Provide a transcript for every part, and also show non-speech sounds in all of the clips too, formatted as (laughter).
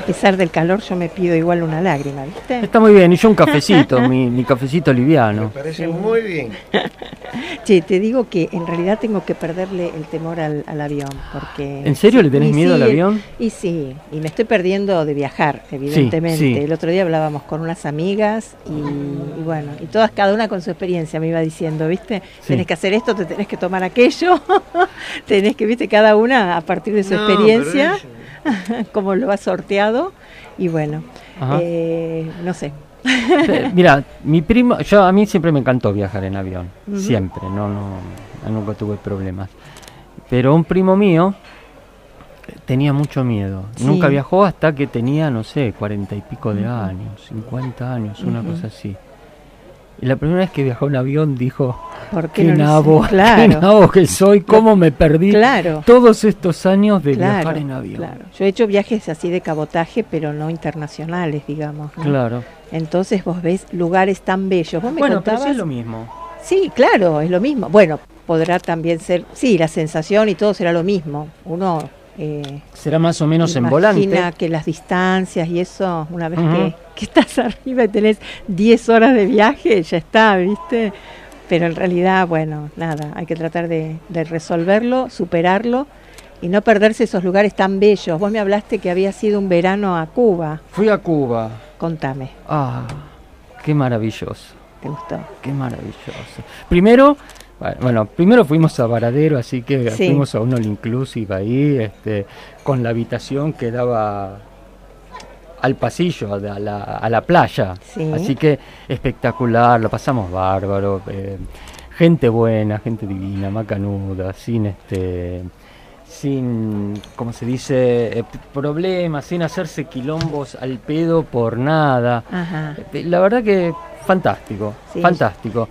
a pesar del calor, yo me pido igual una lágrima, ¿viste? Está muy bien, y yo un (laughs) cafecito, mi, mi cafecito Me liviano. parece muy bien. Che, te digo que en realidad tengo que perderle el temor al, al avión, porque... ¿En serio le tenés miedo al sí, avión? Y sí, y me estoy perdiendo de viajar, evidentemente. sí. El otro día hablábamos con unas amigas y, y bueno, y todas, cada una con su experiencia me iba diciendo, ¿viste? Sí. Tenés que hacer esto, te tenés que tomar aquello, (laughs) tenés que, ¿viste? Cada una a partir de su No, experiencia, (laughs) cómo lo ha sorteado y bueno, eh, no sé. (laughs) Eh, Mira, mi primo, yo a mí siempre me encantó viajar en avión, siempre, no, no, nunca tuve problemas. Pero un primo mío eh, tenía mucho miedo. Sí. Nunca viajó hasta que tenía, no sé, cuarenta y pico de años, 50 años, una cosa así. Y la primera vez que viajó en avión dijo, ¿Por qué qué no nabo, hice? (laughs) qué Claro, nabo que soy, cómo me perdí claro. todos estos años de Claro, viajar en avión. claro. Yo he hecho viajes así de cabotaje, pero no internacionales, digamos. ¿no? Claro. Entonces vos ves lugares tan bellos. Vos me Bueno, pero contabas. sí es lo mismo. Sí, claro, es lo mismo. Bueno, podrá también ser, sí, la sensación y todo será lo mismo. Uno eh, Será más o menos en imagina volante. que las distancias y eso, una vez que estás (laughs) arriba y tenés 10 horas de viaje, ya está, ¿viste? Pero en realidad, bueno, nada, hay que tratar de, de resolverlo, superarlo y no perderse esos lugares tan bellos. Vos me hablaste que había sido un verano a Cuba. Fui a Cuba. Contame, Ah, qué maravilloso, ¿te gustó? qué maravilloso. Primero, bueno, primero fuimos a Varadero, así que Sí. fuimos a un all inclusive ahí, este, con la habitación que daba al pasillo, a la, a la playa. Sí. Así que espectacular, lo pasamos bárbaro. eh, gente buena, gente divina, macanuda, sin este sin, ¿cómo se dice? Eh, problemas, sin hacerse quilombos al pedo por nada. Ajá. Eh, La verdad que fantástico, Sí. fantástico.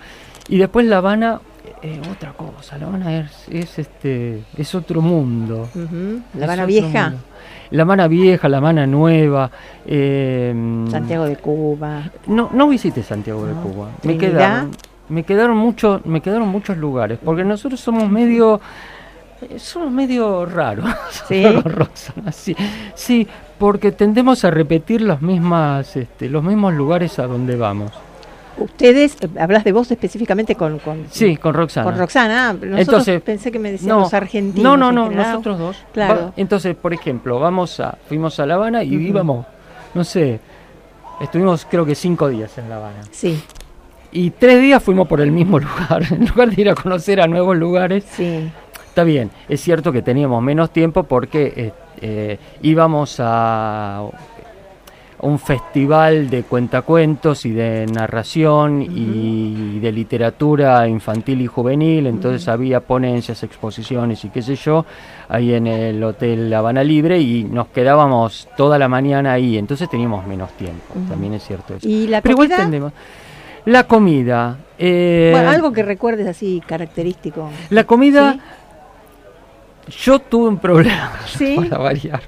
Y después La Habana, eh, otra cosa, La Habana es, es este, es otro mundo. Ujú. La Es Habana Vieja, mundo. La Habana Vieja, La Habana Nueva. eh, Santiago de Cuba. No, no visité Santiago de. Cuba. Me quedaron, me quedaron muchos, me quedaron muchos lugares, porque nosotros somos medio, somos medio raros. (laughs) ¿Sí? con Roxana, sí, sí, porque tendemos a repetir las mismas, este, los mismos lugares a donde vamos. Ustedes, eh, hablas de vos específicamente con, con, Sí, con Roxana. con Roxana. Nosotros Entonces, pensé que me decían no, los argentinos. No, no, no, nosotros dos. Claro. Va- entonces, por ejemplo, vamos a, fuimos a La Habana y Ujú. íbamos, no sé, estuvimos creo que cinco días en La Habana. Sí, Y tres días fuimos por el mismo (laughs) lugar. En lugar de ir a conocer a nuevos lugares, sí. está bien. Es cierto que teníamos menos tiempo porque eh, eh, íbamos a un festival de cuentacuentos y de narración y de literatura infantil y juvenil, entonces había ponencias, exposiciones y qué sé yo, ahí en el Hotel Habana Libre y nos quedábamos toda la mañana ahí, entonces teníamos menos tiempo, también es cierto eso. ¿Y la Pero igual comida? tendemos- La comida. eh, Bueno, algo que recuerdes así característico. La comida, yo tuve un problema (laughs) ¿Sí? para variar.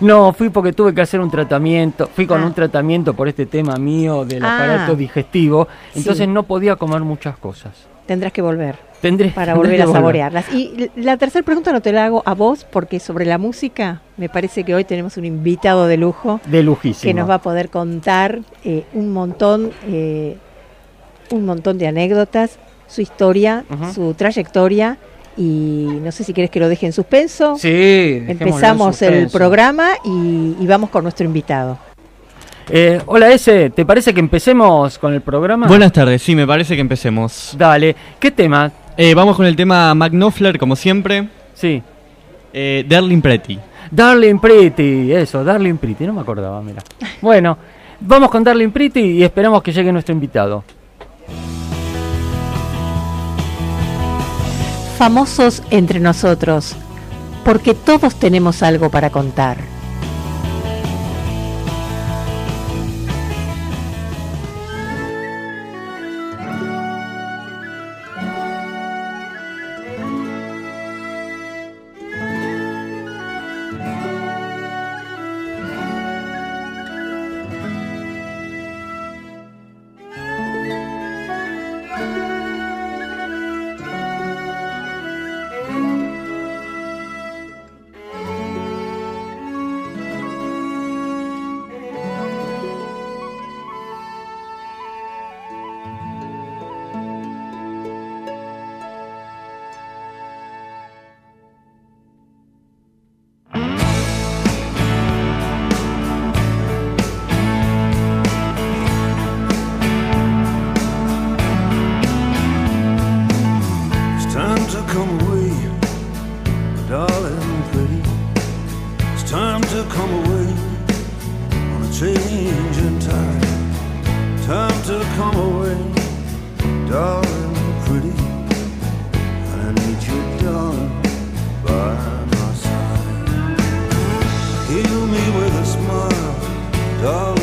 No, fui porque tuve que hacer un tratamiento, fui con Ah. un tratamiento por este tema mío del Ah. aparato digestivo, entonces Sí. no podía comer muchas cosas. Tendrás que volver Tendré para (laughs) volver a saborearlas. Y la tercera pregunta no te la hago a vos, porque sobre la música me parece que hoy tenemos un invitado de lujo De lujísimo. que nos va a poder contar eh, un montón, eh, un montón de anécdotas, su historia, su trayectoria. Y no sé si quieres que lo deje en suspenso. Sí, Empezamos el programa y, y vamos con nuestro invitado. Eh, hola S, ¿te parece que empecemos con el programa? Buenas tardes, sí, me parece que empecemos. Dale, ¿qué tema? Eh, vamos con el tema Mac Knopfler, como siempre. Sí. Eh, Darling Pretty. Darling Pretty, eso, Darling Pretty, no me acordaba, mira. Bueno, vamos con Darling Pretty y esperamos que llegue nuestro invitado. Famosos entre nosotros, porque todos tenemos algo para contar. Change in. Time to come away, darling, pretty. I need you, darling, by my side. Heal me with a smile, darling,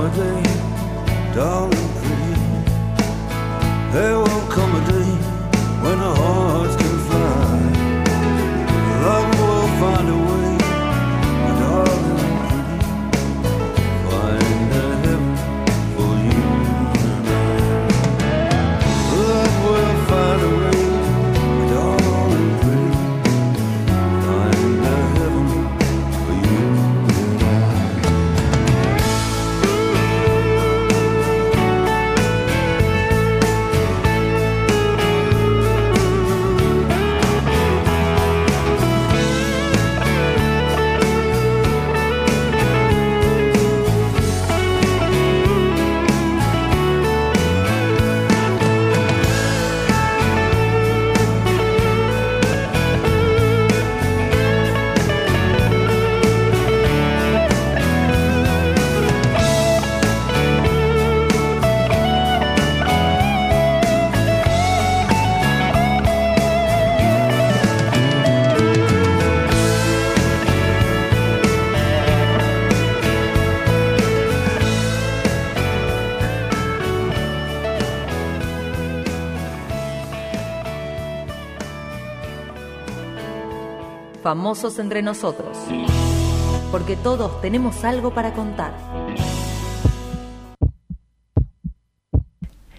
a day, darling, pretty. There will Famosos entre nosotros. Porque todos tenemos algo para contar.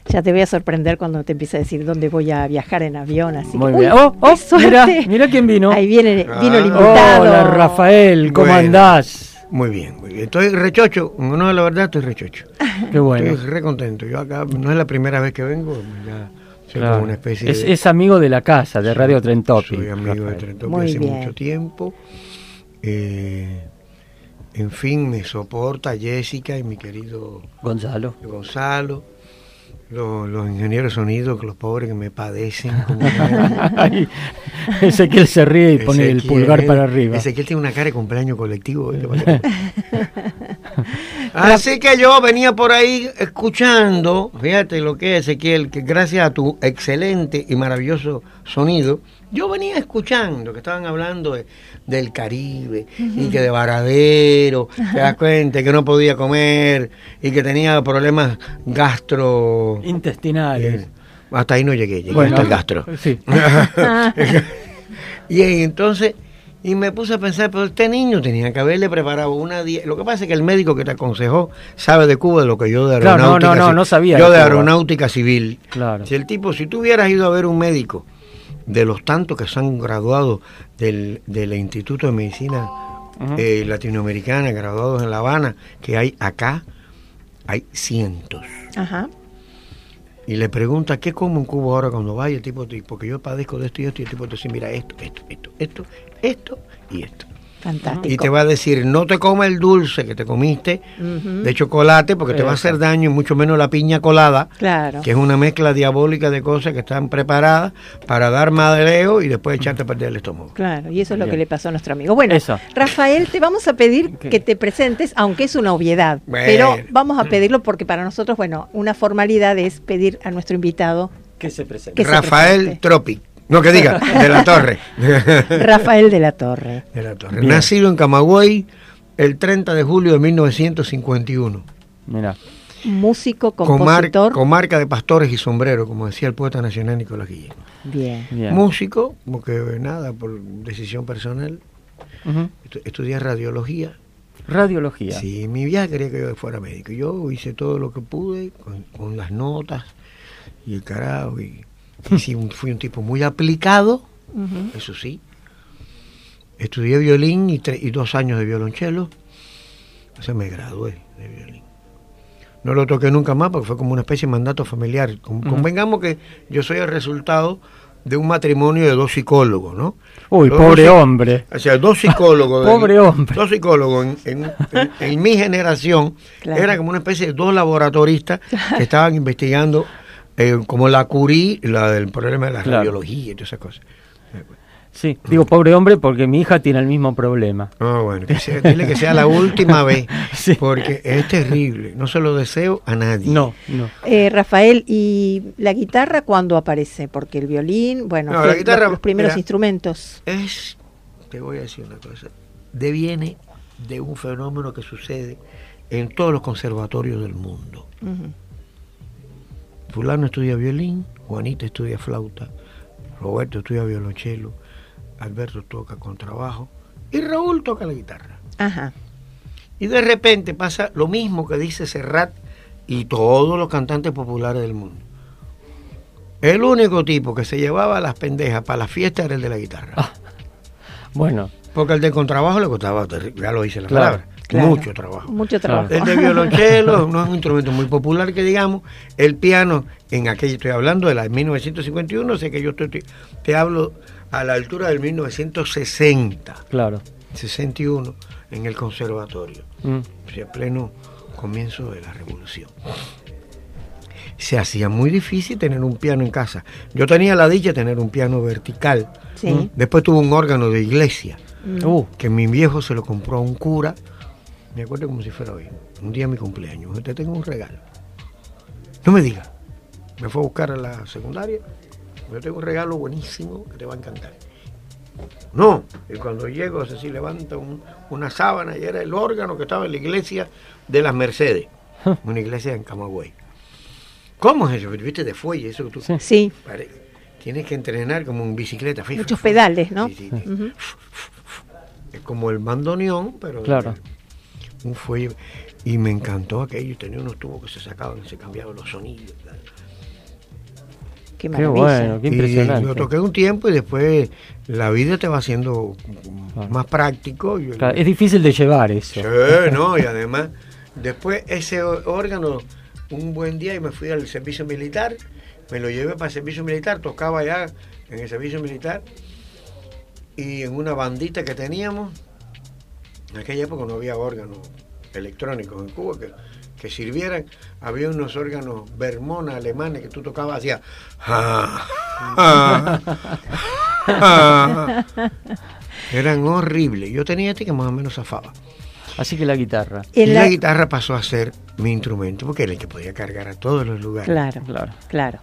Ya te voy a sorprender cuando te empiece a decir dónde voy a viajar en avión. Así Muy que, bien. ¡Uy, Oh, oh, mira, mira quién vino. Ahí viene, vino el Ah. invitado. Hola, Rafael, ¿cómo Bueno. andás? Muy bien, muy bien. Estoy rechocho, no la verdad, estoy rechocho. Qué bueno. Estoy re contento. Yo acá no es la primera vez que vengo, ya soy Claro. como una especie es, de... es amigo de la casa, de Radio Trentopi. Soy amigo de. Trentopi Muy hace bien. mucho tiempo. Eh, en fin, me soporta Jessica y mi querido Gonzalo. Gonzalo. Los, los ingenieros de sonido, que los pobres que me padecen. Como (laughs) Ezequiel se ríe y pone el pulgar para arriba. Ezequiel tiene una cara de cumpleaños colectivo. (laughs) ¿viste? Así que yo venía por ahí escuchando, fíjate lo que es Ezequiel, que gracias a tu excelente y maravilloso sonido, yo venía escuchando que estaban hablando de- del Caribe y que de Varadero, te das cuenta que no podía comer y que tenía problemas gastro... Intestinales. Eh, hasta ahí no llegué, llegué Bueno, hasta el gastro. sí. (laughs) y entonces, y me puse a pensar, pero este niño tenía que haberle preparado una dieta. Lo que pasa es que el médico que te aconsejó sabe de Cuba de lo que yo de Claro, no, aeronáutica. no, no, no sabía Yo de aeronáutica civil. Claro. Si el tipo, si tú hubieras ido a ver un médico de los tantos que se han graduado del, del Instituto de Medicina eh, Latinoamericana, graduados en La Habana, que hay acá, hay cientos. Ajá. Y le pregunta, ¿qué como en Cuba ahora cuando vaya? El tipo, te dice, porque yo padezco de esto y esto, y el tipo te dice, mira, esto, esto, esto, esto, esto y esto. Fantástico. Y te va a decir, no te comas el dulce que te comiste de chocolate porque te va a hacer daño y mucho menos la piña colada, Claro. que es una mezcla diabólica de cosas que están preparadas para dar madereo y después echarte a perder el estómago. Claro, y eso es lo Bien. que le pasó a nuestro amigo. Bueno, Eso. Rafael, te vamos a pedir que te presentes, aunque es una obviedad, Bueno. pero vamos a pedirlo porque para nosotros, bueno, una formalidad es pedir a nuestro invitado, Que se presente. Que se Rafael presente. Tropic, no que diga, de la Torre. (laughs) Rafael de la Torre. De la Torre. Bien. Nacido en Camagüey el 30 de julio de 1951. Mira, Músico, Comar- compositor. comarca de pastores y sombreros, como decía el poeta nacional Nicolás Guillén. Bien. bien. Músico, porque nada, por decisión personal, estudié radiología. Radiología. Sí, mi viaje quería que yo fuera médico. Yo hice todo lo que pude con, con las notas y el carajo. Y, y sí, un- fui un tipo muy aplicado, eso sí. Estudié violín y, tre- y dos años de violonchelo. O sea, me gradué de violín. No lo toqué nunca más porque fue como una especie de mandato familiar. Con-. Convengamos que yo soy el resultado de un matrimonio de dos psicólogos, ¿no? Uy, Los pobre dos hombre. O sea, dos psicólogos. (laughs) Pobre hombre. Dos psicólogos en- en mi generación. Claro. Era como una especie de dos laboratoristas que (laughs) estaban investigando eh, como la Curie, la del problema de la Claro. radiología y todas esas cosas. Sí, digo pobre hombre porque mi hija tiene el mismo problema. Ah, bueno, que sea- dile que sea la última (laughs) vez, Sí. porque es terrible. No se lo deseo a nadie. No, no. Eh, Rafael, ¿y la guitarra cuándo aparece? Porque el violín, bueno, No, la guitarra, los, primeros mira. instrumentos. Es, te voy a decir una cosa, deviene de un fenómeno que sucede en todos los conservatorios del mundo. Ujú. Fulano estudia violín, Juanita estudia flauta, Roberto estudia violonchelo, Alberto toca contrabajo y Raúl toca la guitarra. Ajá. Y de repente pasa lo mismo que dice Serrat y todos los cantantes populares del mundo. El único tipo que se llevaba las pendejas para la fiesta era el de la guitarra. Ah. Bueno, Porque el de contrabajo le costaba, ya lo dice la Claro, palabra, Claro. mucho trabajo. Mucho Claro. trabajo. El de violonchelo (laughs) no es un instrumento muy popular que digamos. El piano, en aquella estoy hablando de la de 1951, sé que yo estoy, te, te hablo a la altura del 1960, claro. 61, en el conservatorio, Mm, o sea, pleno comienzo de la revolución. Se hacía muy difícil tener un piano en casa. Yo tenía la dicha de tener un piano vertical. Sí. Después tuve un órgano de iglesia Mm. Uh, que mi viejo se lo compró a un cura. Me acuerdo como si fuera hoy. Un día de mi cumpleaños. Te tengo un regalo. No me diga. Me fue a buscar a la secundaria. Yo tengo un regalo buenísimo que te va a encantar. No. Y cuando llego, así levanta un- una sábana y era el órgano que estaba en la iglesia de las Mercedes. (laughs) Una iglesia en Camagüey. ¿Cómo es eso? ¿Viste de fuelle? Eso que tú Sí. Sí, pare- tienes que entrenar como en bicicleta. Muchos pedales, ¿no? Sí, sí. Es como el bandoneón, pero Claro. Un fuelle. Y me encantó aquello. Tenía unos tubos que se sacaban y se cambiaban los sonidos. Qué qué bueno, qué Y impresionante. lo toqué un tiempo y después la vida te va haciendo Claro. más práctico. y- Claro, es difícil de llevar eso. Sí, no, y además, después ese órgano, un buen día y me fui al servicio militar, me lo llevé para el servicio militar, tocaba allá en el servicio militar y en una bandita que teníamos, en aquella época no había órganos electrónicos en Cuba que, que sirvieran, había unos órganos Vermona alemanes que tú tocabas hacía "Ah, ah, ah". eran horribles. Yo tenía este que más o menos zafaba. Así que la guitarra. Y la- guitarra pasó a ser mi instrumento porque era el que podía cargar a todos los lugares. Claro, Claro. claro.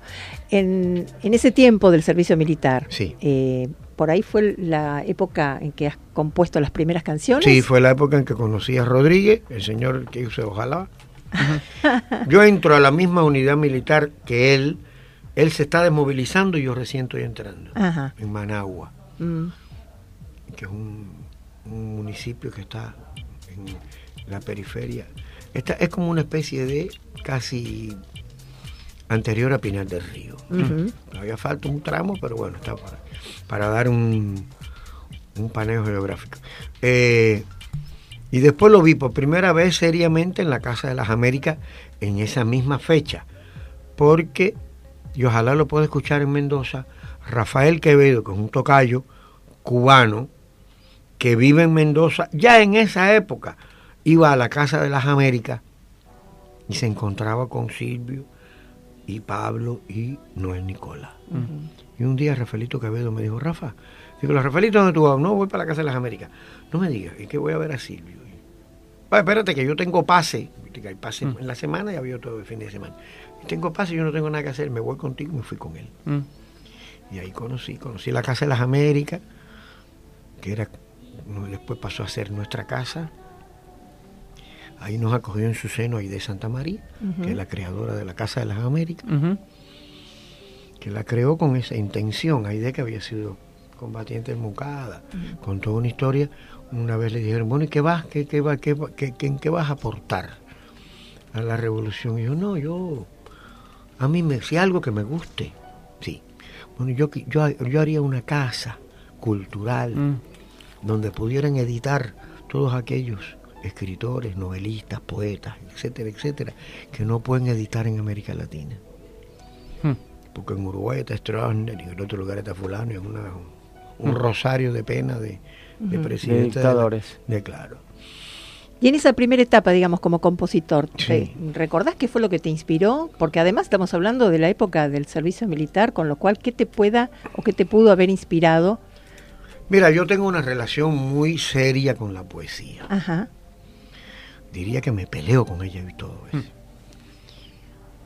En, en ese tiempo del servicio militar, Sí. eh, por ahí fue la época en que has compuesto las primeras canciones. Sí, fue la época en que conocí a Rodríguez, el señor que usted ojalá. yo entro a la misma unidad militar que él. Él se está desmovilizando y yo recién estoy entrando. Ajá. En Managua, Mm, que es un, un municipio que está en la periferia. Esta es como una especie de casi anterior a Pinar del Río. ujú. Todavía falta un tramo, pero bueno, está para, para dar un, un paneo geográfico. Eh, Y después lo vi por primera vez seriamente en la Casa de las Américas en esa misma fecha. Porque, y ojalá lo pueda escuchar en Mendoza, Rafael Quevedo, que es un tocayo cubano, que vive en Mendoza, ya en esa época iba a la Casa de las Américas y se encontraba con Silvio y Pablo y Noel Nicola. Y un día Rafaelito Quevedo me dijo, Rafa, digo, los Rafaelitos ¿dónde tú vas? No, voy para la Casa de las Américas. No me digas, es que voy a ver a Silvio. "Ay, espérate que yo tengo pase, hay pase en la semana y había todo el fin de semana. Y tengo pase, yo no tengo nada que hacer, me voy contigo y me fui con él. Mm. Y ahí conocí, conocí la Casa de las Américas, que era, después pasó a ser nuestra casa. Ahí nos acogió en su seno Aide Santa María, que es la creadora de la Casa de las Américas, que la creó con esa intención. Aide que había sido combatiente en Mucada, con toda una historia. Una vez le dijeron, bueno, ¿y qué vas, qué, qué, qué, qué- qué- qué vas a aportar a la revolución? Y yo, no, yo, a mí me, si algo que me guste, sí. Bueno, yo, yo, yo haría una casa cultural Mm. donde pudieran editar todos aquellos escritores, novelistas, poetas, etcétera, etcétera, que no pueden editar en América Latina. Mm. Porque en Uruguay está Stroessner y en otro lugar está fulano, y es una- un rosario de pena de, de presidentes. De dictadores. De, claro. Y en esa primera etapa, digamos, como compositor, Sí. ¿te- ¿recordás qué fue lo que te inspiró? Porque además estamos hablando de la época del servicio militar, con lo cual, ¿qué te pueda o qué te pudo haber inspirado? Mira, yo tengo una relación muy seria con la poesía. Ajá. Diría que me peleo con ella y todo eso.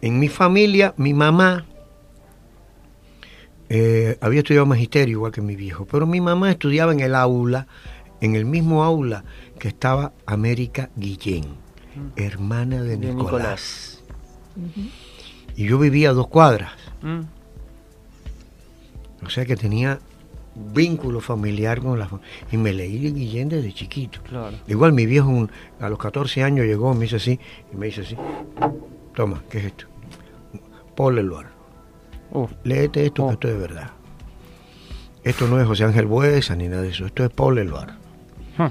En mi familia, mi mamá eh, había estudiado magisterio igual que mi viejo, pero mi mamá estudiaba en el aula, en el mismo aula que estaba América Guillén, hermana de, De Nicolás. Y yo vivía a dos cuadras, Mm. o sea que tenía vínculo familiar con la y me leí de Guillén desde chiquito. Claro. Igual mi viejo un- a los 14 años llegó, me hizo así, y me hizo así. Toma, ¿qué es esto? Paul Eluard. Uf. Léete esto, Oh. que esto es verdad. Esto no es José Ángel Buesa ni nada de eso, esto es Paul Eluard. Hm.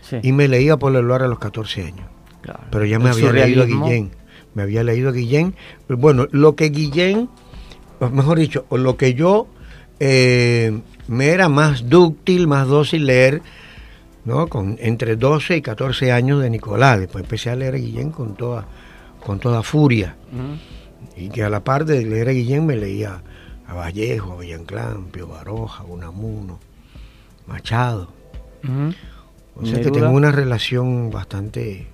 Sí, Y me leía Paul Eluard a los 14 años. claro. Pero ya me había leído a. Guillén. Me había leído a Guillén. Bueno, lo que Guillén, mejor dicho, o lo que yo eh, me era más dúctil, más dócil leer, ¿no? Con entre 12 y 14 años de Nicolás. Después empecé a leer a Guillén con toda, con toda furia. Y que a la par de leer a Guillén me leía a Vallejo, a Villanclán, Pío Baroja, Unamuno, Machado. O sea que tengo una relación bastante...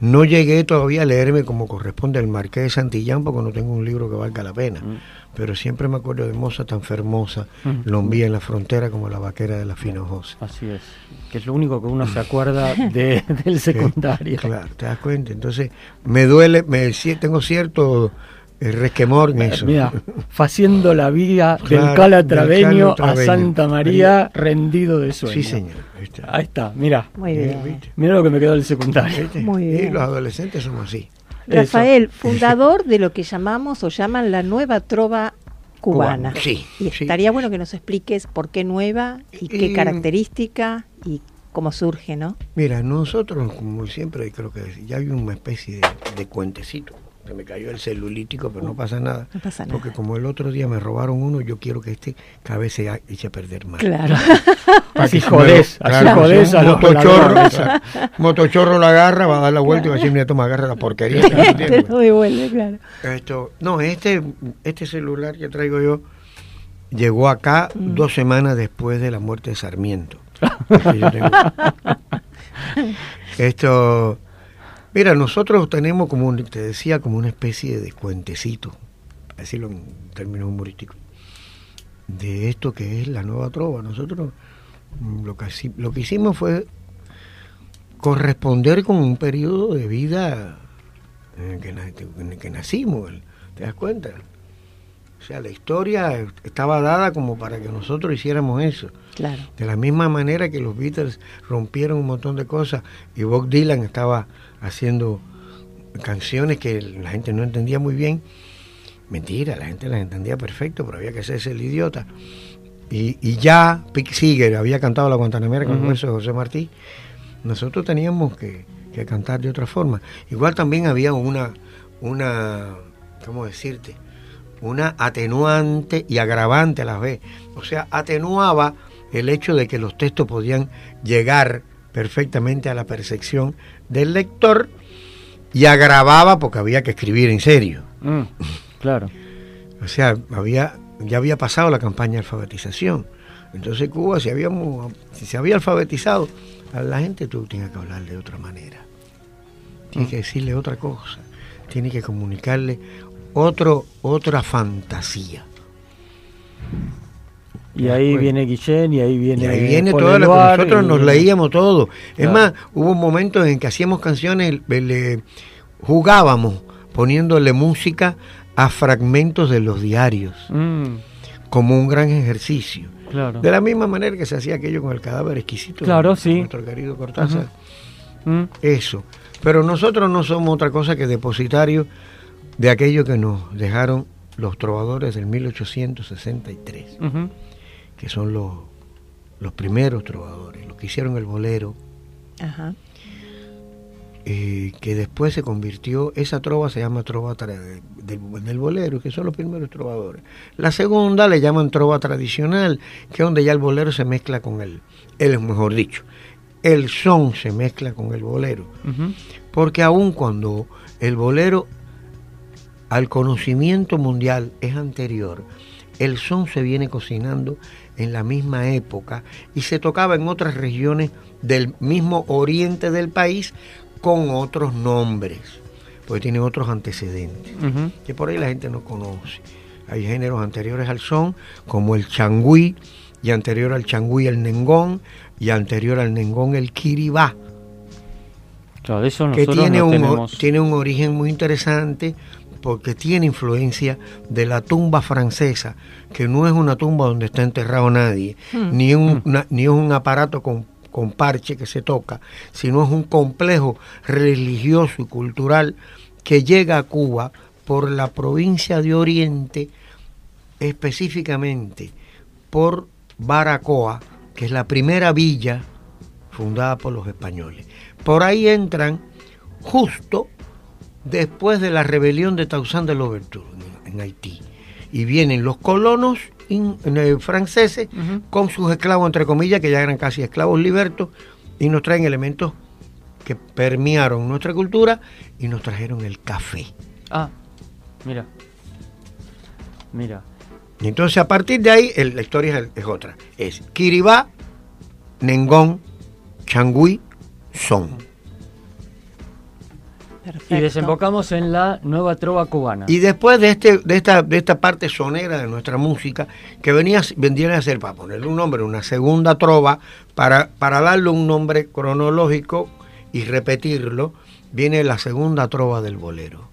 No llegué todavía a leerme como corresponde al Marqués de Santillán porque no tengo un libro que valga la pena. Mm. Pero siempre me acuerdo de Moza tan fermosa, Mm. Lombía en la frontera como la vaquera de la Finojosa. Así es. Que es lo único que uno se acuerda de, del (laughs) secundario. Claro, te das cuenta. Entonces me duele, me tengo cierto eh, resquemor en eso. Mira, faciendo la vía Claro, del calatraveño a. Santa María rendido de sueño. Sí, señor. Ahí está, mira. Muy Eh, bien. Mira lo que me quedó del secundario. ¿Viste? Muy Y bien. los adolescentes somos así. Rafael, fundador de lo que llamamos o llaman la nueva trova cubana. Sí, Y sí. estaría bueno que nos expliques por qué nueva y qué Y- característica y cómo surge, ¿no? Mira, nosotros, como siempre, creo que ya hay una especie de, de cuentecito. Se me cayó el celulítico, pero no pasa nada. No pasa Porque nada. como el otro día me robaron uno, yo quiero que este cada vez se ha- eche a perder más. Claro. (laughs) Así jodés, así jodés a los motochorro, motochorro la agarra, va a dar la vuelta y va a decir, mira, toma, agarra la porquería. (laughs) Te tiene". lo devuelve, claro. Esto, no, este, este celular que traigo yo llegó acá dos semanas después de la muerte de Sarmiento. Tengo. (laughs) Esto, mira, nosotros tenemos como, te decía, como una especie de cuentecito, para decirlo en términos humorísticos, de esto que es la nueva trova. Nosotros mm, lo que, haci- lo que hicimos fue corresponder con un periodo de vida en el que, na- en el que nacimos, ¿te das cuenta? O sea, la historia estaba dada como para que nosotros hiciéramos eso. Claro. De la misma manera que los Beatles rompieron un montón de cosas y Bob Dylan estaba haciendo canciones que la gente no entendía muy bien. Mentira, la gente las entendía perfecto, pero había que hacerse el idiota. Y, y ya Pick Seeger había cantado La Guantanamera con el verso de José Martí. nosotros teníamos que, que cantar de otra forma. Igual también había una, una, ¿cómo decirte? Una atenuante y agravante a la vez. O sea, atenuaba el hecho de que los textos podían llegar perfectamente a la percepción del lector y agravaba porque había que escribir en serio. Mm, claro. O sea, había, ya había pasado la campaña de alfabetización. Entonces Cuba, si, habíamos, si se había alfabetizado, a la gente tú tienes que hablar de otra manera. Tienes que decirle otra cosa. Tienes que comunicarle otro, otra fantasía. Y ahí viene Guillén y ahí viene. Y ahí viene Paul todo lo que nosotros y- nos leíamos todo. Es Claro. más, hubo momentos en que hacíamos canciones, le- jugábamos poniéndole música a fragmentos de los diarios, Mm, como un gran ejercicio. claro. De la misma manera que se hacía aquello con el cadáver exquisito Claro, de sí. nuestro querido Cortázar. Mm, Eso. Pero nosotros no somos otra cosa que depositarios de aquello que nos dejaron los trovadores del 1863, ujú. Que son los, los primeros trovadores, los que hicieron el bolero, Ajá. eh, que después se convirtió, esa trova se llama trova del, del bolero, que son los primeros trovadores. La segunda le llaman trova tradicional, que es donde ya el bolero se mezcla con el, el mejor dicho, el son se mezcla con el bolero. Porque aun cuando el bolero al conocimiento mundial es anterior, el son se viene cocinando en la misma época y se tocaba en otras regiones del mismo oriente del país con otros nombres, porque tiene otros antecedentes, que por ahí la gente no conoce. Hay géneros anteriores al son, como el changüí, y anterior al changüí el nengón, y anterior al nengón el kiribá Claro, eso que tiene no un, o- tenemos. tiene un origen muy interesante porque tiene influencia de la tumba francesa, que no es una tumba donde está enterrado nadie, ni, un, una- ni es un aparato con, con parche que se toca, sino es un complejo religioso y cultural que llega a Cuba por la provincia de Oriente, específicamente por Baracoa, que es la primera villa fundada por los españoles. Por ahí entran justo después de la rebelión de Tausán de Louverture en, Haití. Y vienen los colonos in- eh, franceses con sus esclavos, entre comillas, que ya eran casi esclavos libertos, y nos traen elementos que permearon nuestra cultura y nos trajeron el café. Ah, mira. Mira. Y entonces a partir de ahí el- la historia es, es otra. Es Kiribá, Nengón, Changüí, Son. Perfecto. Y desembocamos en la nueva trova cubana. Y después de este, de esta, de esta parte sonera de nuestra música, que venía, vendría a ser, para ponerle un nombre, una segunda trova, para, para darle un nombre cronológico y repetirlo, viene la segunda trova del bolero,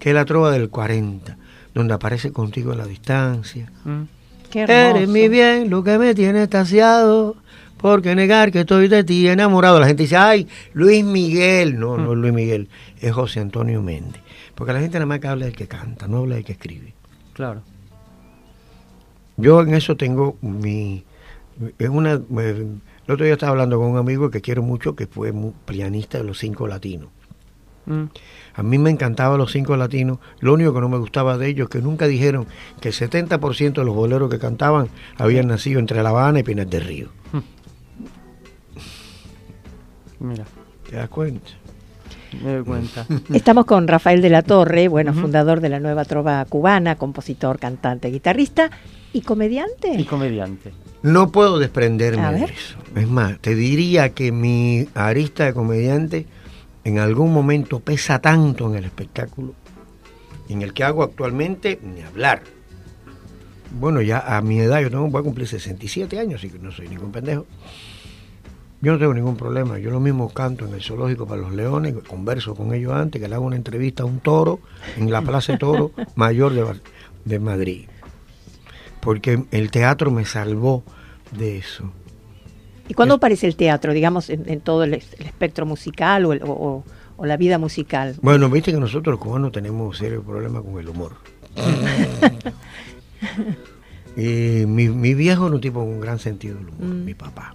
que es la trova del 40, donde aparece contigo en la distancia. Mm, Qué hermoso. Eres mi bien, lo que me tiene estaciado, porque negar que estoy de ti enamorado. La gente dice, ay, Luis Miguel. No, no es Luis Miguel, es José Antonio Méndez. Porque la gente nada más que habla del que canta, no habla del que escribe. claro. Yo en eso tengo mi... Es una, eh, el otro día estaba hablando con un amigo que quiero mucho, que fue pianista de los cinco latinos. Mm, A mí me encantaban los cinco latinos. Lo único que no me gustaba de ellos es que nunca dijeron que el 70% de los boleros que cantaban habían nacido entre La Habana y Pinar del Río. Mira, ¿Te das cuenta? me doy cuenta. (laughs) Estamos con Rafael de la Torre, bueno, fundador de la nueva trova cubana, compositor, cantante, guitarrista y comediante. y comediante. No puedo desprenderme A de ver. eso. Es más, te diría que mi arista de comediante en algún momento pesa tanto en el espectáculo, en el que hago actualmente, ni hablar. Bueno, ya a mi edad, yo tengo, voy a cumplir 67 años, así que no soy ningún pendejo. Yo no tengo ningún problema. Yo lo mismo canto en el zoológico para los leones, converso con ellos antes, que le hago una entrevista a un toro en la Plaza de Toro (laughs) Mayor de, de Madrid. Porque el teatro me salvó de eso. ¿Y cuándo aparece el teatro, digamos, en, en todo el, es- el espectro musical o, el- o- o- o la vida musical? Bueno, viste que nosotros los cubanos tenemos serios problemas con el humor. y (laughs) mi, mi viejo era un tipo con un gran sentido del humor, Mm. mi papá.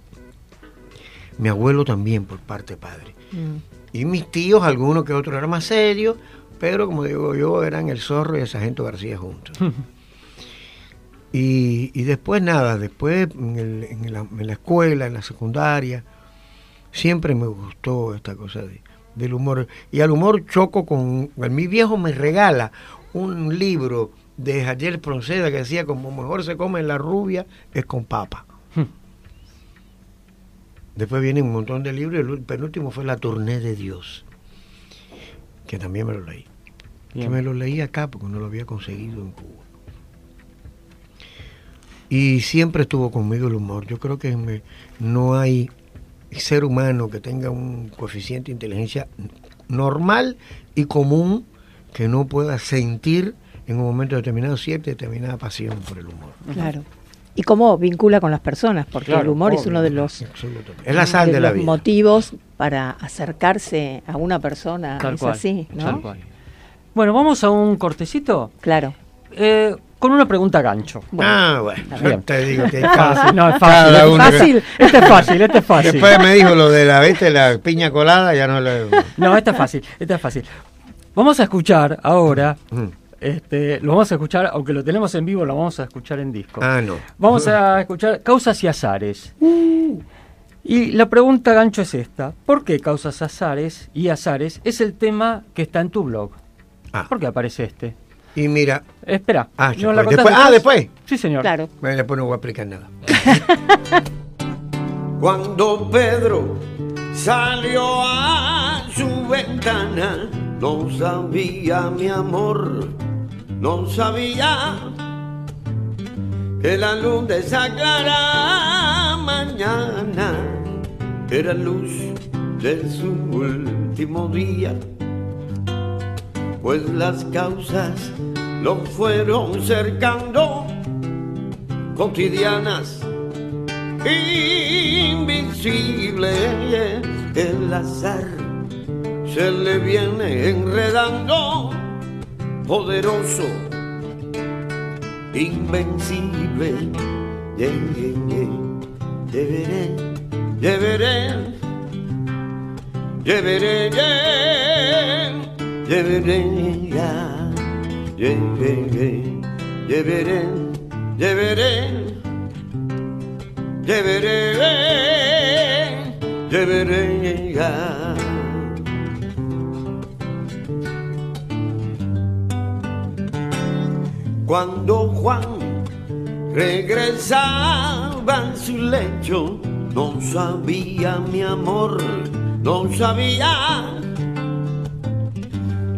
Mi abuelo también por parte de padre. Mm. Y mis tíos, algunos que otros eran más serios, pero como digo yo, eran el zorro y el sargento García juntos. (laughs) y, y después nada, después en, el- en la, en la escuela, en la secundaria, siempre me gustó esta cosa de- del humor. Y al humor choco con... Mi viejo me regala un libro de Javier Pronceda que decía como mejor se come la rubia es con papa. Después viene un montón de libros el penúltimo fue La Tournée de Dios, que también me lo leí. Que Bien. me lo leí acá porque no lo había conseguido en Cuba. Y siempre estuvo conmigo el humor. Yo creo que me- no hay ser humano que tenga un coeficiente de inteligencia normal y común que no pueda sentir en un momento determinado cierta determinada pasión por el humor. Claro. Y cómo vincula con las personas, porque Claro, el humor es uno de los, Absolutamente. Es la sal de, la los vida. motivos para acercarse a una persona. Tal es cual. así, ¿no? tal cual. Bueno, vamos a un cortecito Claro. eh, con una pregunta gancho. ah, bueno, te digo que (laughs) hay Fácil, no, es fácil. es que-. Este es fácil, este es fácil. Después me dijo lo de la, ¿viste? la piña colada, ya no le... (laughs) No, esta es fácil, esta es fácil. Vamos a escuchar ahora, Mm. Este, lo vamos a escuchar, aunque lo tenemos en vivo, lo vamos a escuchar en disco. Ah, no. Vamos a escuchar Causas y Azares. Y la pregunta gancho es esta. ¿Por qué Causas Azares y Azares es el tema que está en tu blog? Ah. ¿Por qué aparece este? Y mira, Espera. Ah, ¿nos la después- ah, después. Sí, señor. Claro. bueno, después no voy a explicar nada. (laughs) Cuando Pedro salió a su ventana, no sabía mi amor, no sabía que la luz de esa clara mañana era luz de su último día, pues las causas lo fueron cercando cotidianas invisible el azar se le viene enredando poderoso invencible yeah, yeah, lleveré, lleveré, yeah, lleveré, ya, lleveré, lleveré, lleveré. Deberé, deberé Cuando Juan regresaba a su lecho, no sabía mi amor, no sabía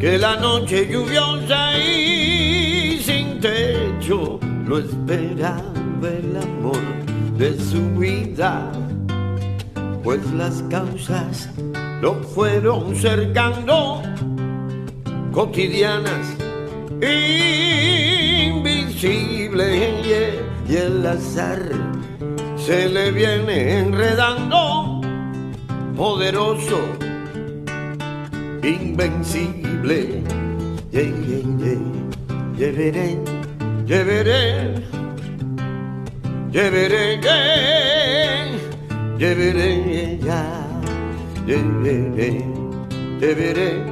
que la noche lluviosa y sin techo lo esperaba el amor de su vida, pues las causas lo fueron cercando, cotidianas, invisibles, y el azar se le viene enredando, poderoso invencible. Lleveré, lleveré, lleveré, lleveré, ya. Lleveré, lleveré,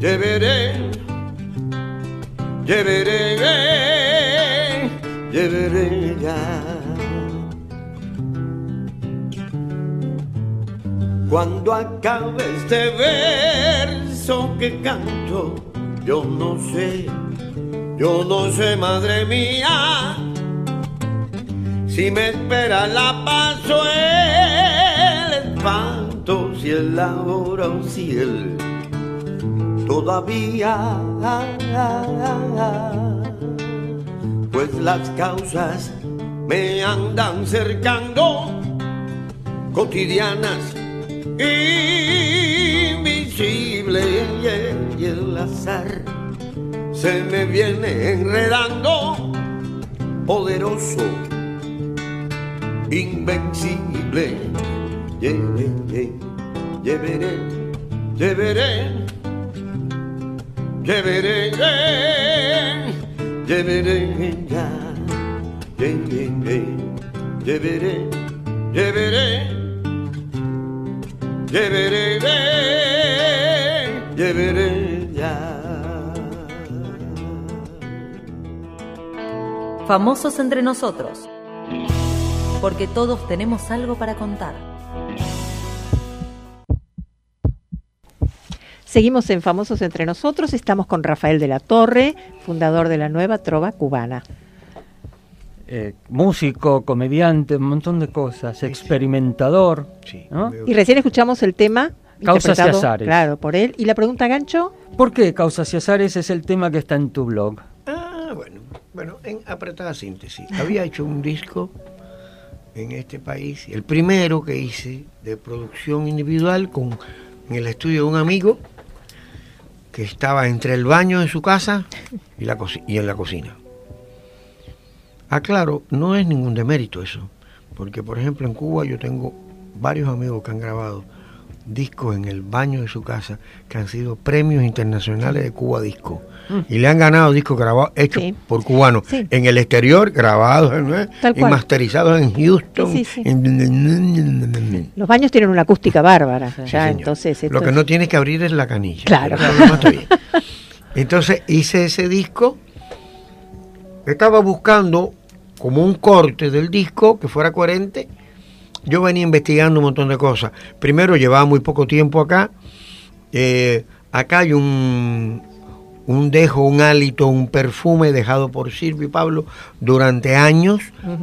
lleveré, lleveré, lleveré, ya. Cuando acabe este verso que canto, yo no sé, yo no sé, madre mía, si me espera la paz o el espanto, si el ahora o si el todavía. Pues las causas me andan cercando, cotidianas invisible y el azar se me viene enredando, poderoso, invencible. Lleveré, lleveré, lleveré, lleveré, Famosos entre nosotros. Porque todos tenemos algo para contar. Seguimos en Famosos entre nosotros, estamos con Rafael de la Torre, fundador de la nueva Trova Cubana. Eh, músico, comediante, un montón de cosas, experimentador. Sí, Y recién escuchamos el tema Causas y azares. Claro, por él. ¿Y la pregunta gancho? ¿Por qué Causas y Azares es el tema que está en tu blog? Ah, bueno, bueno, en apretada síntesis. Había hecho un disco en este país, el primero que hice de producción individual con en el estudio de un amigo que estaba entre el baño de su casa y, la y en la cocina. Aclaro, no es ningún demérito eso, porque por ejemplo en Cuba yo tengo varios amigos que han grabado discos en el baño de su casa que han sido premios internacionales de Cuba Disco y le han ganado discos grabados hechos Sí. por cubanos Sí. en el exterior grabados ¿no? Tal y masterizados en Houston en- Los baños tienen una acústica bárbara. Ya, entonces. Lo que es- no tienes que abrir es la canilla. Claro. Entonces hice ese disco. Estaba buscando como un corte del disco que fuera coherente. Yo venía investigando un montón de cosas. Primero llevaba muy poco tiempo acá. Eh, acá hay un, un dejo, un hálito, un perfume dejado por Silvio y Pablo durante años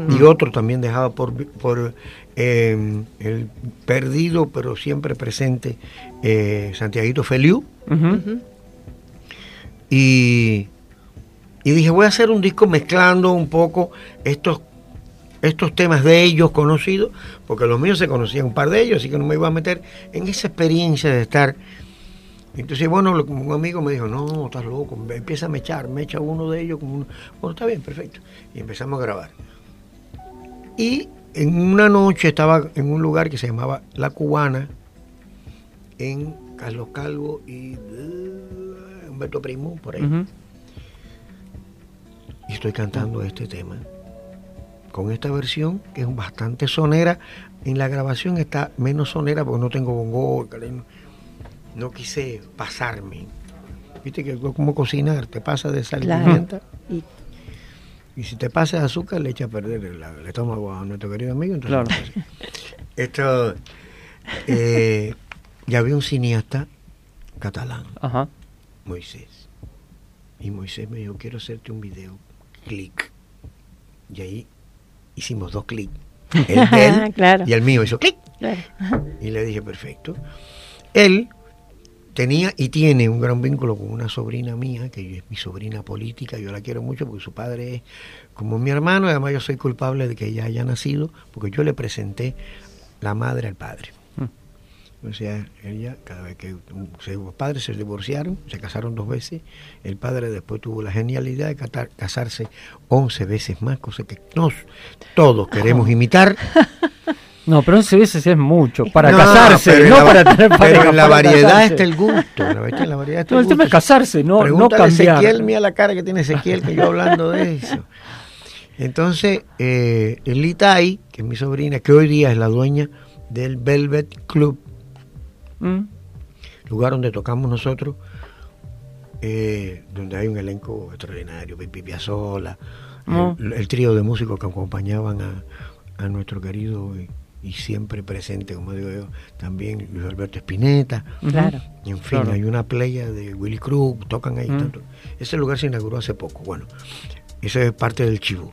y otro también dejado por, por eh, el perdido pero siempre presente eh, Santiaguito Feliu. Y, y dije, voy a hacer un disco mezclando un poco estos, estos temas de ellos conocidos, porque los míos se conocían un par de ellos, así que no me iba a meter en esa experiencia de estar. Entonces, bueno, un amigo me dijo, no, estás loco, empieza a mechar, me echa uno de ellos. Como uno. Bueno, está bien, perfecto. Y empezamos a grabar. Y en una noche estaba en un lugar que se llamaba La Cubana, en Carlos Calvo y uh, Humberto Primo, por ahí. Y estoy cantando este tema. Con esta versión, que es bastante sonera. En la grabación está menos sonera porque no tengo bongo. No, quise pasarme. Viste que es como cocinar, te pasa de sal y pimienta. Y Y si te pasa de azúcar, le echa a perder el, el estómago a nuestro querido amigo. Entonces, Claro. Esto. eh, ya había un cineasta catalán, Ajá. Moisés. Y Moisés me dijo: Quiero hacerte un video. Clic. Y ahí hicimos dos clics. El de él (laughs) Claro. y el mío hizo clic. claro. Y le dije, perfecto. Él tenía y tiene un gran vínculo con una sobrina mía, que es mi sobrina política, yo la quiero mucho porque su padre es como mi hermano, y además yo soy culpable de que ella haya nacido, porque yo le presenté la madre al padre. O sea, ella, cada vez que se- los padres se divorciaron, se casaron dos veces, el padre después tuvo la genialidad de catar- casarse 11 veces más, cosa que nos, todos queremos (laughs) imitar. No, pero 11 veces es mucho. Para No, casarse, no la- para tener pareja. Pero en la variedad está el gusto. La, ¿viste? En la variedad está No, el tema es gusto. casarse, no, no Pregúntale cambiar. Ezequiel, mira la cara que tiene Ezequiel, que yo hablando de eso. Entonces, eh, Litai, que es mi sobrina, que hoy día es la dueña del Velvet Club, Mm. lugar donde tocamos nosotros, eh, donde hay un elenco extraordinario, Pipi Piazzolla, Oh. el, el trío de músicos que acompañaban a, a nuestro querido y, y siempre presente, como digo yo, también Luis Alberto Spinetta. Ujú. Claro. En fin, Claro. hay una playa de Willy Cruz, tocan ahí. Mm. tanto. Ese lugar se inauguró hace poco. Bueno, eso es parte del chivo.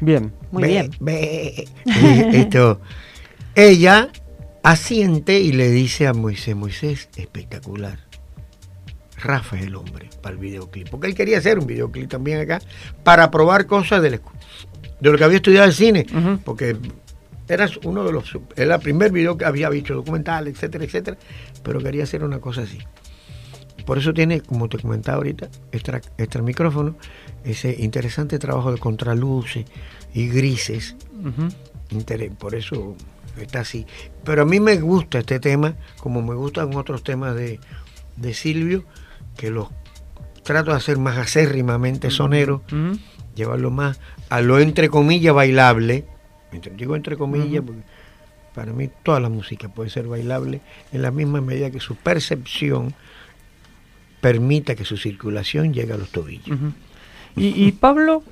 Bien. Muy Ve, bien. ve. Y esto, ella asiente y le dice a Moisés, Moisés, espectacular. Rafa es el hombre para el videoclip. Porque él quería hacer un videoclip también acá para probar cosas de lo que había estudiado el cine. Porque era uno de los. Era el primer video que había visto, documental, etcétera, etcétera. Pero quería hacer una cosa así. Por eso tiene, como te comentaba ahorita, extra, extra micrófono, ese interesante trabajo de contraluces y grises. Inter- por eso está así. Pero a mí me gusta este tema, como me gustan otros temas de, de Silvio, que los trato de hacer más acérrimamente soneros, Ujú. llevarlo más a lo entre comillas bailable. Entre- digo entre comillas porque Para mí toda la música puede ser bailable en la misma medida que su percepción permita que su circulación llegue a los tobillos. ¿Y, y Pablo?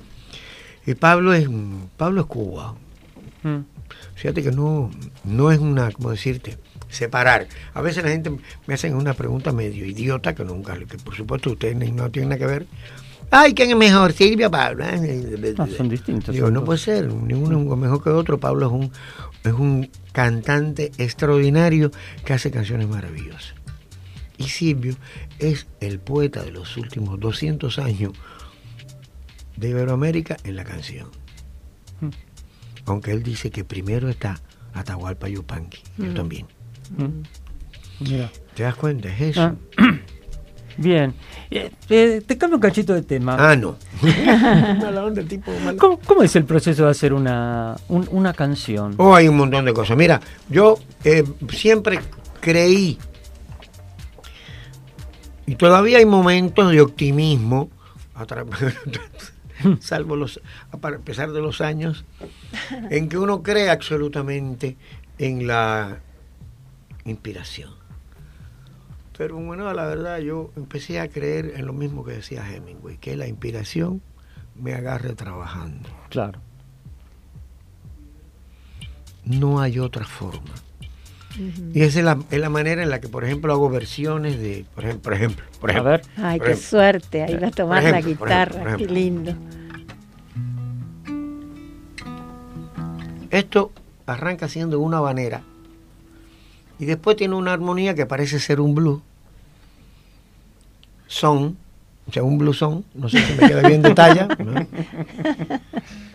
Y Pablo es Pablo es Cuba. Mm. Fíjate que no, no es una, ¿cómo decirte? Separar. A veces la gente me hacen una pregunta medio idiota, que nunca, que por supuesto ustedes no tienen nada que ver. Ay, ¿quién es mejor? Silvia o Pablo. No, son distintos. Digo, son no dos. puede ser, ninguno es mejor que otro. Pablo es un, es un cantante extraordinario que hace canciones maravillosas. Y Silvio es el poeta de los últimos 200 años de Iberoamérica en la canción. Mm. Aunque él dice que primero está Atahualpa Yupanqui. Yo Mm. también. Mm. Mira. ¿Te das cuenta? Es eso. Ah, (clears throat) Bien. Eh, eh, te cambio un cachito de tema. Ah, no. (laughs) Onda, tipo ¿Cómo, cómo es el proceso de hacer una, un- una canción? Oh, hay un montón de cosas. Mira, yo eh, siempre creí, y todavía hay momentos de optimismo, (laughs) salvo los, a pesar de los años, en que uno cree absolutamente en la inspiración. Pero bueno, la verdad, yo empecé a creer en lo mismo que decía Hemingway, que la inspiración me agarre trabajando. Claro. no hay otra forma. Y esa es la, es la manera en la que, por ejemplo, hago versiones de, por ejemplo, por ejemplo, por A ejemplo, ver. Ay, qué ejemplo. suerte, ahí va a tomar la ejemplo, guitarra, ejemplo, por qué lindo. esto arranca siendo una habanera y después tiene una armonía que parece ser un blues. Son, o sea, un blues son, no sé si me queda bien de talla, ¿no?